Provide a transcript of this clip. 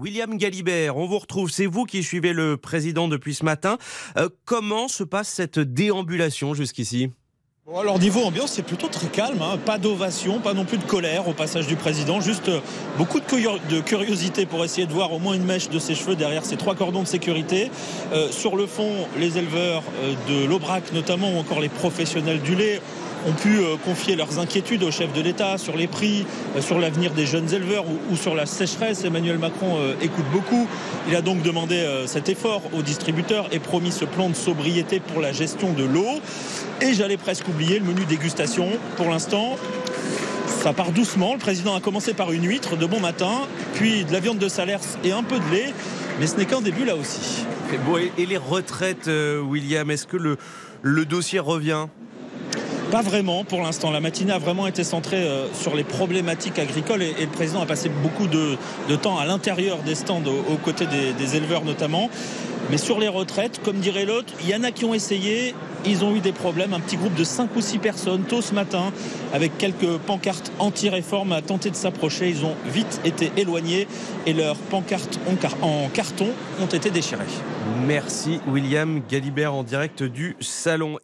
William Galibert, on vous retrouve. C'est vous qui suivez le président depuis ce matin. Euh, comment se passe cette déambulation jusqu'ici? Alors niveau ambiance, c'est plutôt très calme, hein. pas d'ovation, pas non plus de colère au passage du président, juste euh, beaucoup de, curio- de curiosité pour essayer de voir au moins une mèche de ses cheveux derrière ces trois cordons de sécurité. Euh, sur le fond, les éleveurs de l'Aubrac notamment, ou encore les professionnels du lait, ont pu euh, confier leurs inquiétudes au chef de l'État sur les prix, euh, sur l'avenir des jeunes éleveurs ou, sur la sécheresse. Emmanuel Macron euh, écoute beaucoup. Il a donc demandé cet effort aux distributeurs et promis ce plan de sobriété pour la gestion de l'eau. Et j'allais presque oublier le menu dégustation. Pour l'instant, ça part doucement. Le président a commencé par une huître de bon matin, puis de la viande de salers et un peu de lait. Mais ce n'est qu'un début là aussi. et, les retraites, William, est-ce que le dossier revient? Pas vraiment pour l'instant. La matinée a vraiment été centrée euh, sur les problématiques agricoles et, et le président a passé beaucoup de, de temps à l'intérieur des stands aux, aux côtés des, des éleveurs notamment. Mais sur les retraites, comme dirait l'autre, il y en a qui ont essayé, ils ont eu des problèmes. Un petit groupe de 5 ou 6 personnes tôt ce matin avec quelques pancartes anti-réforme a tenté de s'approcher. Ils ont vite été éloignés et leurs pancartes en car- en carton ont été déchirées. Merci William Galibert en direct du salon.